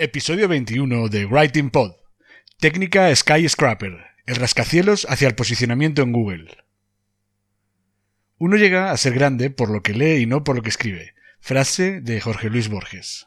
Episodio 21 de Writing Pod. Técnica Skyscraper. El rascacielos hacia el posicionamiento en Google. Uno llega a ser grande por lo que lee y no por lo que escribe. Frase de Jorge Luis Borges.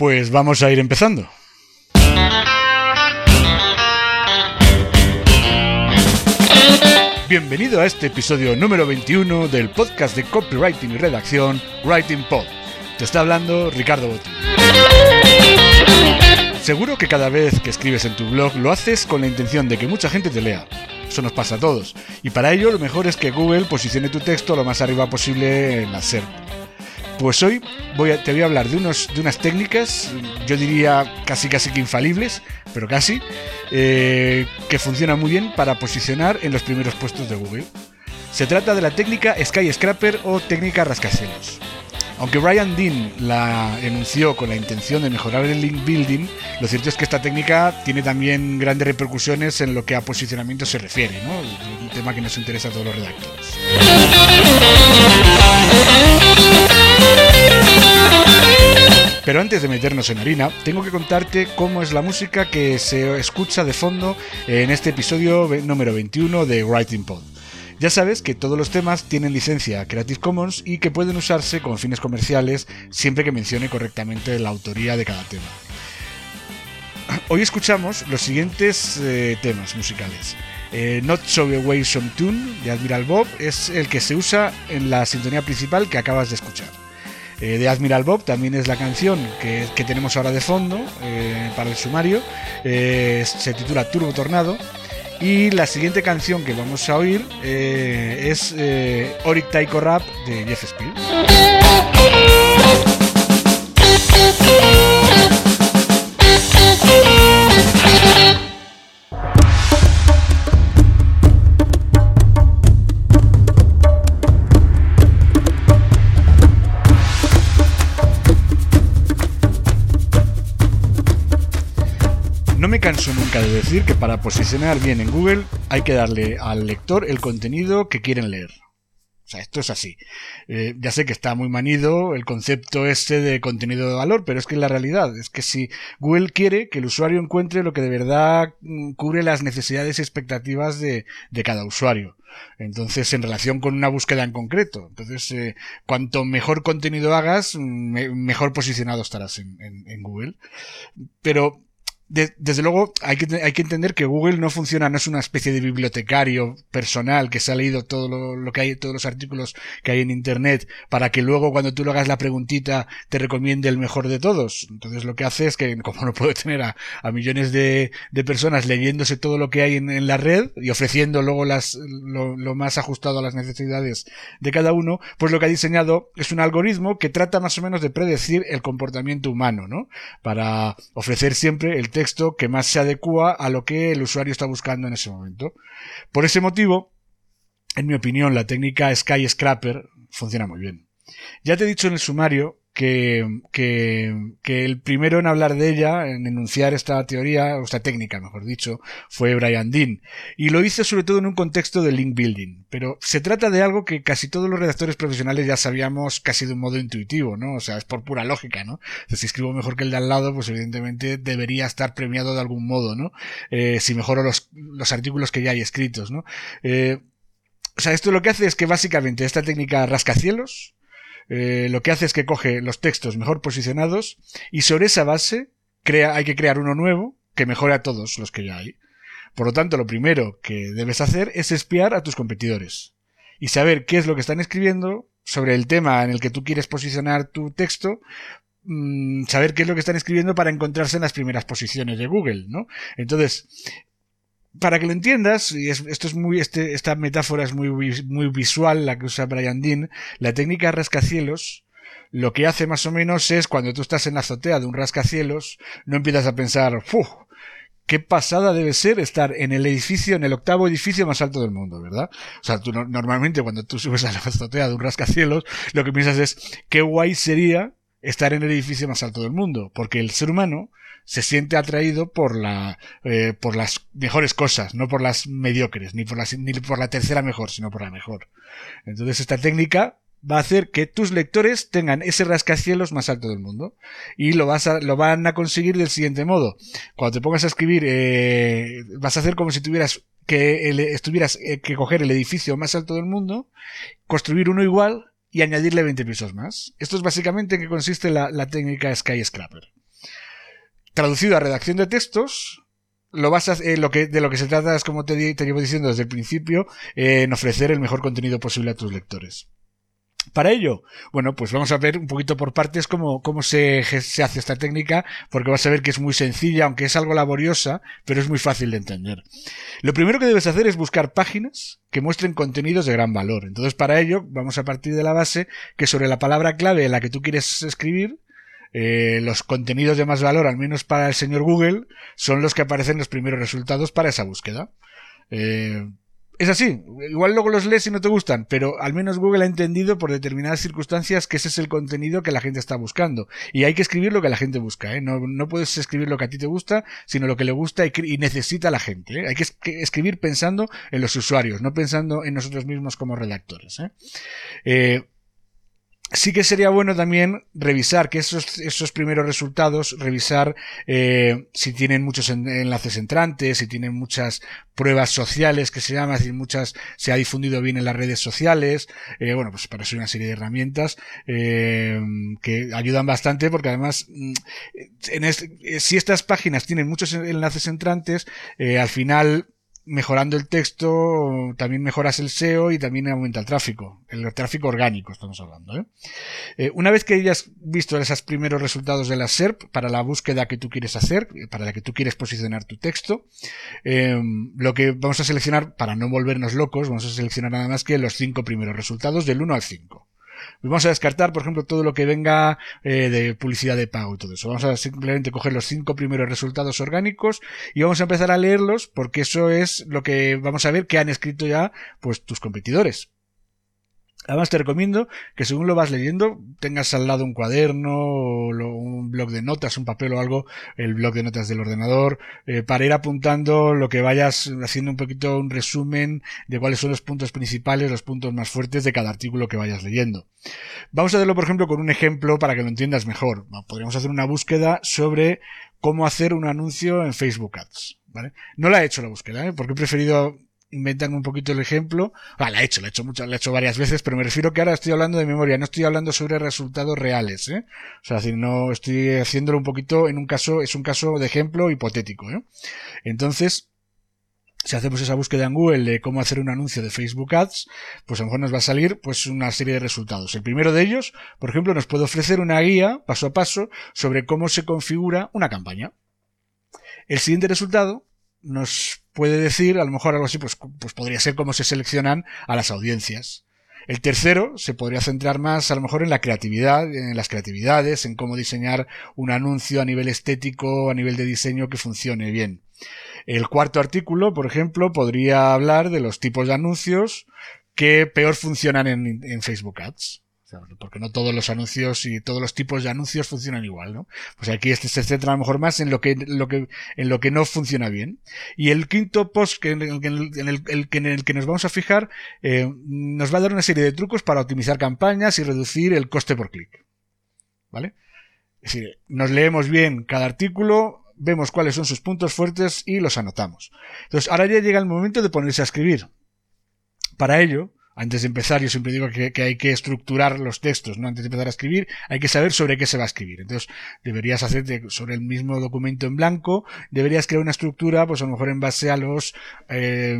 Pues vamos a ir empezando. Bienvenido a este episodio número 21 del podcast de copywriting y redacción Writing Pod. Te está hablando Ricardo Botín. Seguro que cada vez que escribes en tu blog lo haces con la intención de que mucha gente te lea. Eso nos pasa a todos. Y para ello lo mejor es que Google posicione tu texto lo más arriba posible en la SERP. Pues hoy te voy a hablar de, unos, de unas técnicas, yo diría casi casi que infalibles, pero casi, eh, que funcionan muy bien para posicionar en los primeros puestos de Google. Se trata de la técnica Skyscraper o técnica rascacielos. Aunque Brian Dean la enunció con la intención de mejorar el link building, lo cierto es que esta técnica tiene también grandes repercusiones en lo que a posicionamiento se refiere, ¿no? un tema que nos interesa a todos los redactores. Pero antes de meternos en harina, tengo que contarte cómo es la música que se escucha de fondo en este episodio número 21 de Writing Pod. Ya sabes que todos los temas tienen licencia Creative Commons y que pueden usarse con fines comerciales siempre que mencione correctamente la autoría de cada tema. Hoy escuchamos los siguientes eh, temas musicales. Eh, Not So Away Some Tune de Admiral Bob es el que se usa en la sintonía principal que acabas de escuchar. Eh, de Admiral Bob también es la canción que, que tenemos ahora de fondo eh, para el sumario. Eh, se titula Turbo Tornado. Y la siguiente canción que vamos a oír es Oric Taiko Rap de Jeff Speed. Decir que para posicionar bien en Google hay que darle al lector el contenido que quieren leer. O sea, esto es así. Eh, ya sé que está muy manido el concepto este de contenido de valor, pero es que la realidad es que si Google quiere que el usuario encuentre lo que de verdad mm, cubre las necesidades y expectativas de, cada usuario. Entonces, en relación con una búsqueda en concreto. Entonces, eh, cuanto mejor contenido hagas, mm, me- mejor posicionado estarás en- en Google. Pero de- desde luego hay que, hay que entender que Google no funciona, no es una especie de bibliotecario personal que se ha leído todo lo, que hay, todos los artículos que hay en internet para que luego cuando tú le hagas la preguntita te recomiende el mejor de todos. Entonces lo que hace es que como no puede tener a, a millones de, de personas leyéndose todo lo que hay en, en la red y ofreciendo luego las, lo, lo más ajustado a las necesidades de cada uno, pues lo que ha diseñado es un algoritmo que trata más o menos de predecir el comportamiento humano, ¿no? Para ofrecer siempre el texto que más se adecua a lo que el usuario está buscando en ese momento. Por ese motivo, en mi opinión, la técnica Skyscraper funciona muy bien. Ya te he dicho en el sumario que que, que, el primero en hablar de ella, en enunciar esta teoría, o esta técnica, mejor dicho, fue Brian Dean. Y lo hizo sobre todo en un contexto de link building. Pero se trata de algo que casi todos los redactores profesionales ya sabíamos casi de un modo intuitivo, ¿no? O sea, es por pura lógica, ¿no? si escribo mejor que el de al lado, pues evidentemente debería estar premiado de algún modo, ¿no? Eh, si mejoro los, los artículos que ya hay escritos, ¿no? Eh, o sea, esto lo que hace es que básicamente esta técnica rascacielos, eh, lo que hace es que coge los textos mejor posicionados y sobre esa base crea, hay que crear uno nuevo que mejore a todos los que ya hay. Por lo tanto, lo primero que debes hacer es espiar a tus competidores y saber qué es lo que están escribiendo sobre el tema en el que tú quieres posicionar tu texto mm, saber qué es lo que están escribiendo para encontrarse en las primeras posiciones de Google, ¿no? Entonces, para que lo entiendas, y esto es muy, este, esta metáfora es muy, muy visual, la que usa Brian Dean, la técnica rascacielos, lo que hace más o menos es cuando tú estás en la azotea de un rascacielos, no empiezas a pensar, ¡Uf! qué pasada debe ser estar en el edificio, en el octavo edificio más alto del mundo, ¿verdad? O sea, tú normalmente cuando tú subes a la azotea de un rascacielos, lo que piensas es, qué guay sería estar en el edificio más alto del mundo, porque el ser humano se siente atraído por la eh, por las mejores cosas, no por las mediocres, ni por la, ni por la tercera mejor, sino por la mejor. Entonces esta técnica va a hacer que tus lectores tengan ese rascacielos más alto del mundo y lo vas a, lo van a conseguir del siguiente modo. Cuando te pongas a escribir, eh, vas a hacer como si tuvieras que estuvieras eh, que coger el edificio más alto del mundo, construir uno igual y añadirle 20 pisos más. Esto es básicamente en que consiste la, la técnica Skyscraper traducido a redacción de textos, lo vas a, eh, lo que, de lo que se trata es, como te, te llevo diciendo desde el principio, eh, en ofrecer el mejor contenido posible a tus lectores. Para ello, bueno, pues vamos a ver un poquito por partes cómo, se, hace esta técnica, porque vas a ver que es muy sencilla, aunque es algo laboriosa, pero es muy fácil de entender. Lo primero que debes hacer es buscar páginas que muestren contenidos de gran valor. Entonces, para ello, vamos a partir de la base que sobre la palabra clave en la que tú quieres escribir, eh, los contenidos de más valor, al menos para el señor Google, son los que aparecen los primeros resultados para esa búsqueda. Eh, es así, igual luego los lees y no te gustan, pero al menos Google ha entendido por determinadas circunstancias que ese es el contenido que la gente está buscando. Y hay que escribir lo que la gente busca, ¿eh? no, no puedes escribir lo que a ti te gusta, sino lo que le gusta y, necesita la gente. ¿eh? Hay que escribir pensando en los usuarios, no pensando en nosotros mismos como redactores. ¿eh? Sí que sería bueno también revisar que esos, esos primeros resultados, revisar eh, si tienen muchos enlaces entrantes, si tienen muchas pruebas sociales que se llaman, es decir, muchas se ha difundido bien en las redes sociales, eh, bueno, pues para eso hay una serie de herramientas eh, que ayudan bastante porque además mm, en este, si estas páginas tienen muchos enlaces entrantes, eh, al final mejorando el texto, también mejoras el SEO y también aumenta el tráfico, el tráfico orgánico estamos hablando. ¿eh? Eh, una vez que hayas visto esos primeros resultados de la SERP para la búsqueda que tú quieres hacer, para la que tú quieres posicionar tu texto, eh, lo que vamos a seleccionar, para no volvernos locos, vamos a seleccionar nada más que los cinco primeros resultados del 1 al 5. Vamos a descartar, por ejemplo, todo lo que venga eh, de publicidad de pago y todo eso. Vamos a simplemente coger los cinco primeros resultados orgánicos y vamos a empezar a leerlos porque eso es lo que vamos a ver que han escrito ya pues tus competidores. Además te recomiendo que según lo vas leyendo tengas al lado un cuaderno, o un blog de notas, un papel o algo, el blog de notas del ordenador, eh, para ir apuntando lo que vayas haciendo un poquito un resumen de cuáles son los puntos principales, los puntos más fuertes de cada artículo que vayas leyendo. Vamos a hacerlo por ejemplo con un ejemplo para que lo entiendas mejor. Podríamos hacer una búsqueda sobre cómo hacer un anuncio en Facebook Ads. ¿Vale? No la he hecho la búsqueda, ¿eh? porque he preferido inventan un poquito el ejemplo. Ah, la he hecho, la he hecho muchas, la he hecho varias veces, pero me refiero que ahora estoy hablando de memoria, no estoy hablando sobre resultados reales, ¿eh? O sea, si no estoy haciéndolo un poquito en un caso, es un caso de ejemplo hipotético, ¿eh? Entonces, si hacemos esa búsqueda en Google de cómo hacer un anuncio de Facebook Ads, pues a lo mejor nos va a salir pues una serie de resultados. El primero de ellos, por ejemplo, nos puede ofrecer una guía paso a paso sobre cómo se configura una campaña. El siguiente resultado nos puede decir, a lo mejor algo así, pues, pues podría ser cómo se seleccionan a las audiencias. El tercero se podría centrar más a lo mejor en la creatividad, en las creatividades, en cómo diseñar un anuncio a nivel estético, a nivel de diseño que funcione bien. El cuarto artículo, por ejemplo, podría hablar de los tipos de anuncios que peor funcionan en, en Facebook Ads. Porque no todos los anuncios y todos los tipos de anuncios funcionan igual, ¿no? Pues aquí este se centra a lo mejor más en lo que, lo que, en lo que no funciona bien. Y el quinto post que en, el, en en el que nos vamos a fijar eh, nos va a dar una serie de trucos para optimizar campañas y reducir el coste por clic. ¿Vale? Es decir, nos leemos bien cada artículo, vemos cuáles son sus puntos fuertes y los anotamos. Entonces, ahora ya llega el momento de ponerse a escribir. Para ello, antes de empezar, yo siempre digo que, hay que estructurar los textos, ¿no? Antes de empezar a escribir, hay que saber sobre qué se va a escribir. Entonces, deberías hacerte sobre el mismo documento en blanco, deberías crear una estructura, pues a lo mejor en base a los eh,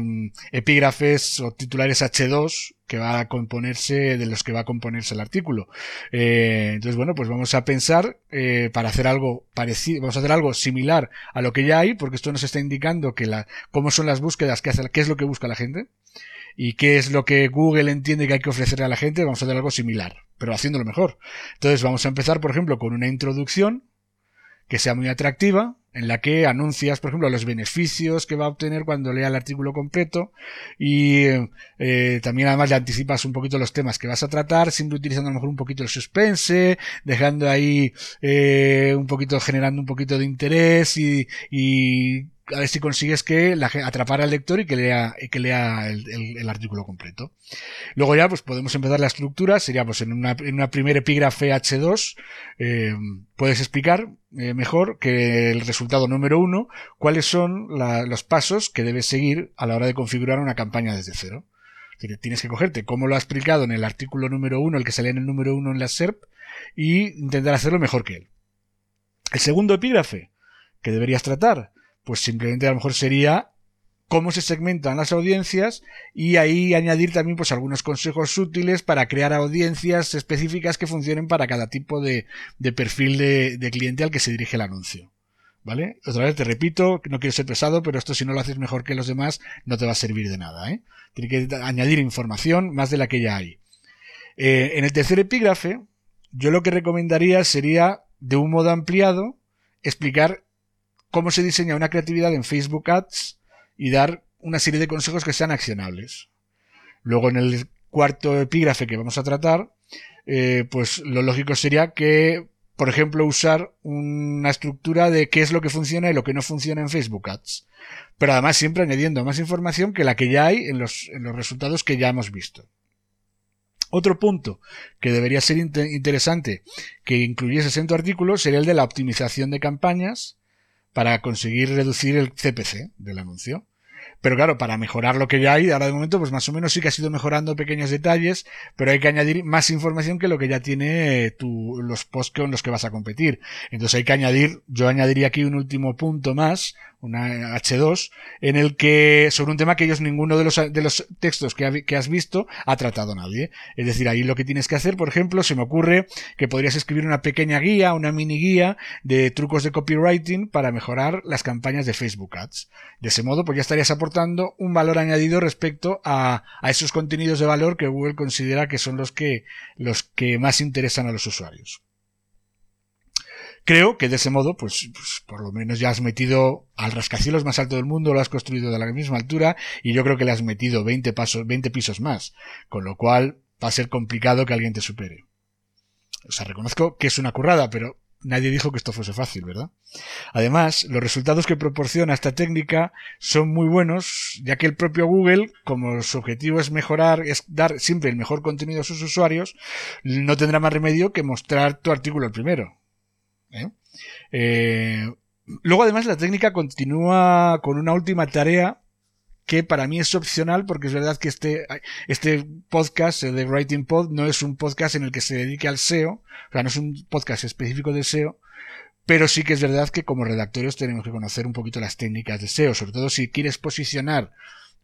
epígrafes o titulares H2 que va a componerse, de los que va a componerse el artículo. Eh, entonces, bueno, pues vamos a pensar eh, para hacer algo parecido, vamos a hacer algo similar a lo que ya hay, porque esto nos está indicando que la, cómo son las búsquedas que hace, qué es lo que busca la gente y qué es lo que Google entiende que hay que ofrecerle a la gente, vamos a hacer algo similar, pero haciéndolo mejor. Entonces vamos a empezar, por ejemplo, con una introducción que sea muy atractiva, en la que anuncias, por ejemplo, los beneficios que va a obtener cuando lea el artículo completo y eh, también además le anticipas un poquito los temas que vas a tratar, siempre utilizando a lo mejor un poquito el suspense, dejando ahí eh, un poquito, generando un poquito de interés y, y a ver si consigues que la, atrapar al lector y que lea, que lea el, artículo completo. Luego ya pues podemos empezar la estructura, sería pues en una, en una primera epígrafe H2, eh, puedes explicar eh, mejor que el resultado número uno, cuáles son los pasos que debes seguir a la hora de configurar una campaña desde cero. Tienes que cogerte como lo ha explicado en el artículo número uno, el que sale en el número uno en la SERP, y intentar hacerlo mejor que él. El segundo epígrafe que deberías tratar pues simplemente a lo mejor sería cómo se segmentan las audiencias y ahí añadir también pues algunos consejos útiles para crear audiencias específicas que funcionen para cada tipo de, perfil de, cliente al que se dirige el anuncio. ¿Vale? Otra vez te repito, no quiero ser pesado, pero esto si no lo haces mejor que los demás no te va a servir de nada. ¿eh? Tiene que añadir información más de la que ya hay. Eh, en el tercer epígrafe, yo lo que recomendaría sería, de un modo ampliado, explicar cómo se diseña una creatividad en Facebook Ads y dar una serie de consejos que sean accionables. Luego en el cuarto epígrafe que vamos a tratar, eh, pues lo lógico sería que, por ejemplo, usar una estructura de qué es lo que funciona y lo que no funciona en Facebook Ads. Pero además siempre añadiendo más información que la que ya hay en los, en los resultados que ya hemos visto. Otro punto que debería ser interesante que incluyese en tu artículo sería el de la optimización de campañas para conseguir reducir el CPC del anuncio. Pero claro, para mejorar lo que ya hay, ahora de momento, pues más o menos sí que ha sido mejorando pequeños detalles, pero hay que añadir más información que lo que ya tiene tu, los posts con los que vas a competir. Entonces hay que añadir, yo añadiría aquí un último punto más, una H2, en el que, sobre un tema que ellos ninguno de los, de los textos que, has visto ha tratado nadie. Es decir, ahí lo que tienes que hacer, por ejemplo, se me ocurre que podrías escribir una pequeña guía, una mini guía de trucos de copywriting para mejorar las campañas de Facebook Ads. De ese modo, pues ya estarías aportando un valor añadido respecto a, a esos contenidos de valor que Google considera que son los que, los que más interesan a los usuarios. Creo que de ese modo, pues, pues, por lo menos ya has metido al rascacielos más alto del mundo, lo has construido de la misma altura y yo creo que le has metido 20 pasos, 20 pisos más, con lo cual va a ser complicado que alguien te supere. O sea, reconozco que es una currada, pero nadie dijo que esto fuese fácil, ¿verdad? Además, los resultados que proporciona esta técnica son muy buenos, ya que el propio Google, como su objetivo es mejorar, es dar siempre el mejor contenido a sus usuarios, no tendrá más remedio que mostrar tu artículo el primero. ¿Eh? Eh, luego además la técnica continúa con una última tarea que para mí es opcional porque es verdad que este, este podcast de Writing Pod no es un podcast en el que se dedique al SEO, o sea, no es un podcast específico de SEO, pero sí que es verdad que como redactores tenemos que conocer un poquito las técnicas de SEO, sobre todo si quieres posicionar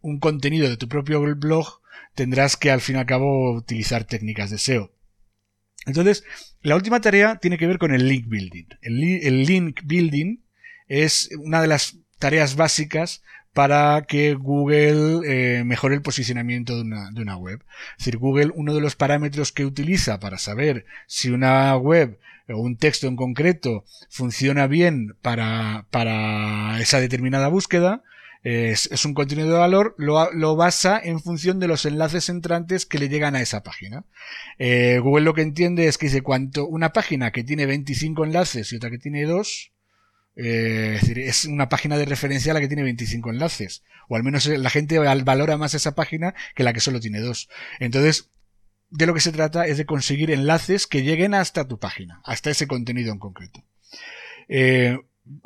un contenido de tu propio blog, tendrás que al fin y al cabo utilizar técnicas de SEO. Entonces, la última tarea tiene que ver con el link building. El, link building es una de las tareas básicas para que Google eh, mejore el posicionamiento de una, de una, web. Es decir, Google, uno de los parámetros que utiliza para saber si una web o un texto en concreto funciona bien para, para esa determinada búsqueda, es, un contenido de valor, lo, basa en función de los enlaces entrantes que le llegan a esa página. Eh, Google lo que entiende es que dice cuanto una página que tiene 25 enlaces y otra que tiene 2, eh, es decir, es una página de referencia a la que tiene 25 enlaces. O al menos la gente valora más esa página que la que solo tiene dos. Entonces, de lo que se trata es de conseguir enlaces que lleguen hasta tu página, hasta ese contenido en concreto. Eh,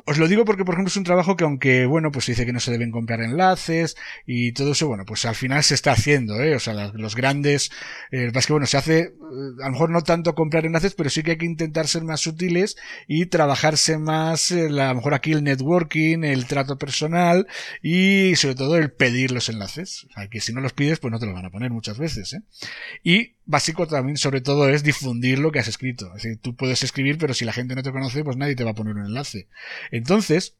os lo digo porque, por ejemplo, es un trabajo que aunque, bueno, pues dice que no se deben comprar enlaces y todo eso, bueno, pues al final se está haciendo, ¿eh? O sea, los grandes, eh, es que, bueno, se hace, eh, a lo mejor no tanto comprar enlaces, pero sí que hay que intentar ser más sutiles y trabajarse más, eh, a lo mejor aquí el networking, el trato personal y sobre todo el pedir los enlaces. O sea, que si no los pides, pues no te los van a poner muchas veces, ¿eh? Y básico también, sobre todo, es difundir lo que has escrito. Es decir, tú puedes escribir, pero si la gente no te conoce, pues nadie te va a poner un enlace. Entonces,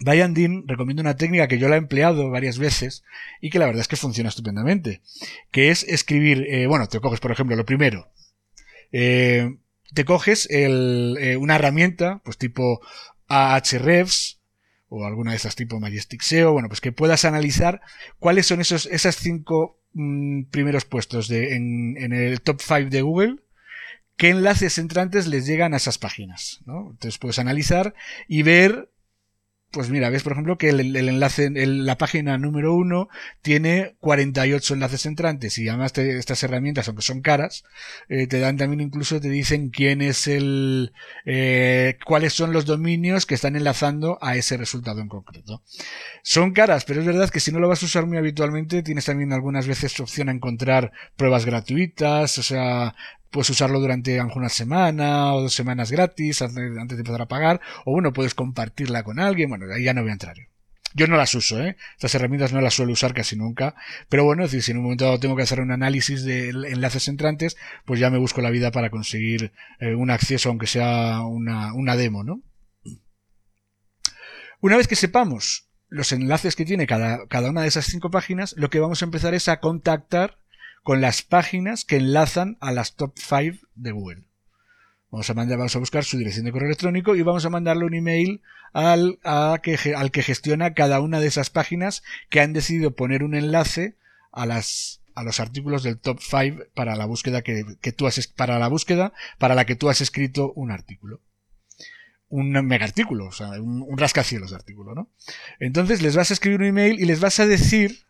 Brian Dean recomienda una técnica que yo la he empleado varias veces y que la verdad es que funciona estupendamente, que es escribir, eh, bueno, te coges por ejemplo lo primero, eh, te coges eh, una herramienta, pues tipo Ahrefs o alguna de esas tipo Majestic SEO, bueno, pues que puedas analizar cuáles son esos, esas cinco mm, primeros puestos en, en el top 5 de Google qué enlaces entrantes les llegan a esas páginas. ¿no? Entonces puedes analizar y ver pues mira, ves por ejemplo que el, enlace, en la página número uno tiene 48 enlaces entrantes y además estas herramientas, aunque son caras, eh, te dan también incluso, te dicen quién es el, eh, cuáles son los dominios que están enlazando a ese resultado en concreto. Son caras, pero es verdad que si no lo vas a usar muy habitualmente, tienes también algunas veces opción a encontrar pruebas gratuitas, o sea, puedes usarlo durante una semana o dos semanas gratis antes de empezar a pagar, o bueno, puedes compartirla con alguien, bueno, ahí ya no voy a entrar yo. Yo no las uso, ¿eh? Estas herramientas no las suelo usar casi nunca. Pero bueno, es decir, si en un momento dado tengo que hacer un análisis de enlaces entrantes, pues ya me busco la vida para conseguir eh, un acceso, aunque sea una, una demo, ¿no? Una vez que sepamos los enlaces que tiene cada, cada una de esas cinco páginas, lo que vamos a empezar es a contactar con las páginas que enlazan a las top 5 de Google. Vamos a, mandar, vamos a buscar su dirección de correo electrónico y vamos a mandarle un email al, que, al que gestiona cada una de esas páginas que han decidido poner un enlace a las, a los artículos del top 5 para la búsqueda que, tú has, para la búsqueda para la que tú has escrito un artículo. Un mega artículo, o sea, un, un rascacielos de artículo, ¿no? Entonces les vas a escribir un email y les vas a decir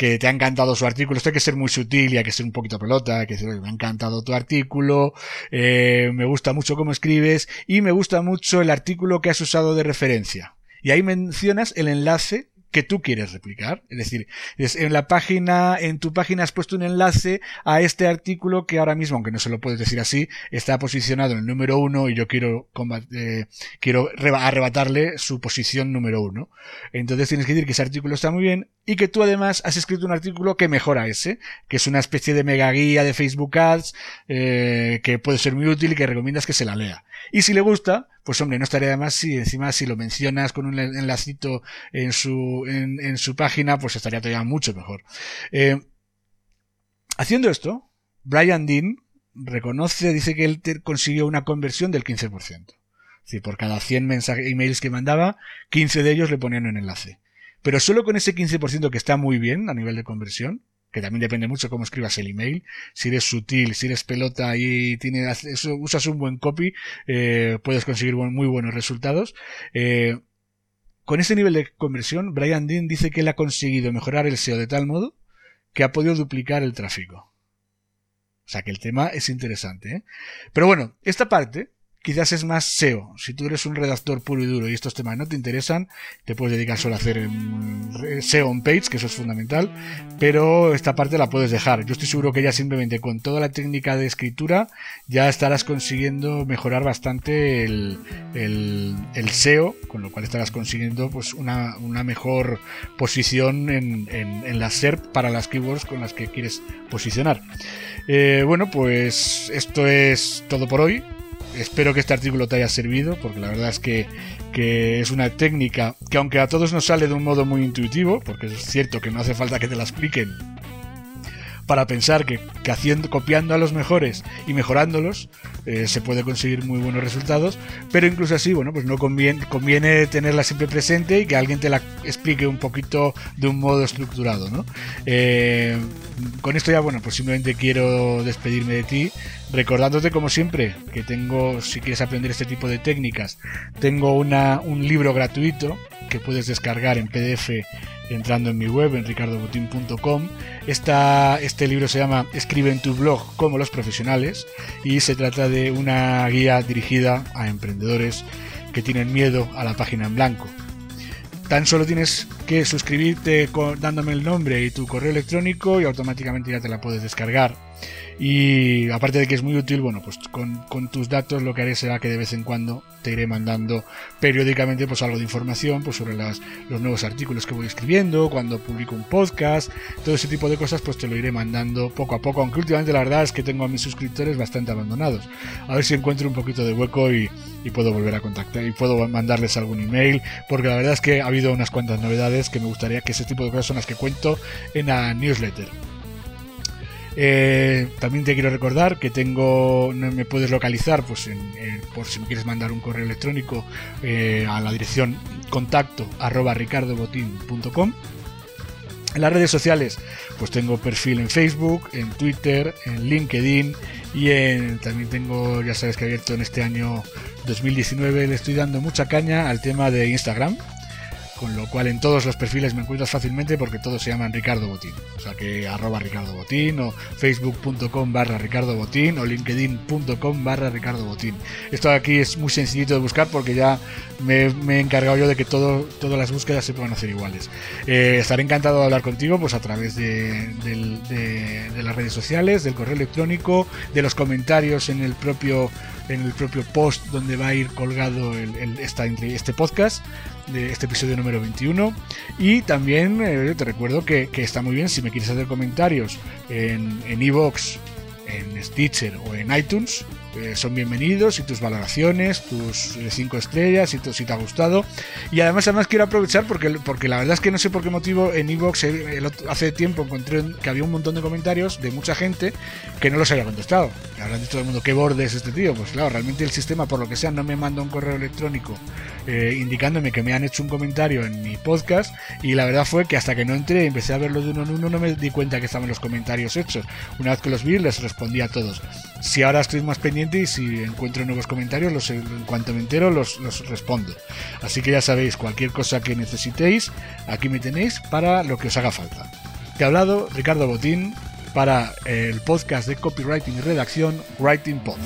que te ha encantado su artículo. Esto hay que ser muy sutil y hay que ser un poquito pelota, hay que decir, me ha encantado tu artículo, eh, me gusta mucho cómo escribes y me gusta mucho el artículo que has usado de referencia. Y ahí mencionas el enlace que tú quieres replicar. Es decir, en la página, en tu página has puesto un enlace a este artículo que ahora mismo, aunque no se lo puedes decir así, está posicionado en el número uno y yo quiero, eh, quiero arrebatarle su posición número uno. Entonces tienes que decir que ese artículo está muy bien y que tú además has escrito un artículo que mejora ese, que es una especie de mega guía de Facebook Ads, eh, que puede ser muy útil y que recomiendas que se la lea. Y si le gusta, pues hombre, no estaría de más si encima si lo mencionas con un enlacito en su, en, su página, pues estaría todavía mucho mejor. Eh, haciendo esto, Brian Dean reconoce, dice que él consiguió una conversión del 15%. Es decir, por cada 100 mensajes, emails que mandaba, 15 de ellos le ponían un enlace. Pero solo con ese 15% que está muy bien a nivel de conversión, que también depende mucho cómo escribas el email. Si eres sutil, si eres pelota y tienes, usas un buen copy, eh, puedes conseguir muy buenos resultados. Eh, con ese nivel de conversión, Brian Dean dice que él ha conseguido mejorar el SEO de tal modo que ha podido duplicar el tráfico. O sea que el tema es interesante. ¿eh? Pero bueno, esta parte quizás es más SEO. Si tú eres un redactor puro y duro y estos temas no te interesan, te puedes dedicar solo a hacer SEO on page, que eso es fundamental, pero esta parte la puedes dejar. Yo estoy seguro que ya simplemente con toda la técnica de escritura ya estarás consiguiendo mejorar bastante el, SEO, con lo cual estarás consiguiendo pues una, mejor posición en, en, la SERP para las keywords con las que quieres posicionar. Eh, bueno, pues esto es todo por hoy espero que este artículo te haya servido, porque la verdad es que, es una técnica que aunque a todos nos sale de un modo muy intuitivo, porque es cierto que no hace falta que te la expliquen, para pensar que, haciendo, copiando a los mejores y mejorándolos eh, se puede conseguir muy buenos resultados, pero incluso así, bueno, pues no conviene, conviene tenerla siempre presente y que alguien te la explique un poquito de un modo estructurado, ¿no? Eh, con esto ya, bueno, pues simplemente quiero despedirme de ti, recordándote como siempre que tengo, si quieres aprender este tipo de técnicas, tengo una, un libro gratuito que puedes descargar en PDF entrando en mi web en ricardobotín.com. Este libro se llama Escribe en tu blog como los profesionales y se trata de una guía dirigida a emprendedores que tienen miedo a la página en blanco. Tan solo tienes que suscribirte dándome el nombre y tu correo electrónico y automáticamente ya te la puedes descargar. Y aparte de que es muy útil, bueno, pues con, tus datos lo que haré será que de vez en cuando te iré mandando periódicamente pues algo de información pues sobre los nuevos artículos que voy escribiendo, cuando publico un podcast, todo ese tipo de cosas pues te lo iré mandando poco a poco, aunque últimamente la verdad es que tengo a mis suscriptores bastante abandonados. A ver si encuentro un poquito de hueco y, y puedo volver a contactar y puedo mandarles algún email, porque la verdad es que ha habido unas cuantas novedades que me gustaría que ese tipo de cosas son las que cuento en la newsletter. Eh, también te quiero recordar que tengo, me puedes localizar, pues por si me quieres mandar un correo electrónico eh, a la dirección contacto arroba ricardobotín.com. En las redes sociales, pues tengo perfil en Facebook, en Twitter, en LinkedIn y también tengo, ya sabes que abierto en este año 2019, le estoy dando mucha caña al tema de Instagram con lo cual en todos los perfiles me encuentras fácilmente porque todos se llaman Ricardo Botín. O sea que arroba Ricardo Botín o facebook.com barra Ricardo Botín o linkedin.com barra Ricardo Botín. Esto aquí es muy sencillito de buscar porque ya me, he encargado yo de que todas las búsquedas se puedan hacer iguales. Eh, estaré encantado de hablar contigo pues a través de, las redes sociales, del correo electrónico, de los comentarios en el propio en el propio post donde va a ir colgado el, este podcast de este episodio número 21. Y también eh, te recuerdo que, está muy bien si me quieres hacer comentarios en Evox, en, en Stitcher o en iTunes eh, son bienvenidos y tus valoraciones, tus 5 eh, estrellas, y si te ha gustado. Y además, además quiero aprovechar porque, porque la verdad es que no sé por qué motivo en Evox hace tiempo encontré que había un montón de comentarios de mucha gente que no los había contestado. Habrán dicho todo el mundo, ¿qué borde es este tío? Pues claro, realmente el sistema, por lo que sea, no me manda un correo electrónico eh, indicándome que me han hecho un comentario en mi podcast. Y la verdad fue que hasta que no entré y empecé a verlo de uno en uno, no me di cuenta que estaban los comentarios hechos. Una vez que los vi, les respondí a todos. Si ahora estoy más pendiente, y si encuentro nuevos comentarios, los, en cuanto me entero, los, los respondo. Así que ya sabéis, cualquier cosa que necesitéis, aquí me tenéis para lo que os haga falta. Te ha hablado Ricardo Botín para el podcast de copywriting y redacción Writing Pod.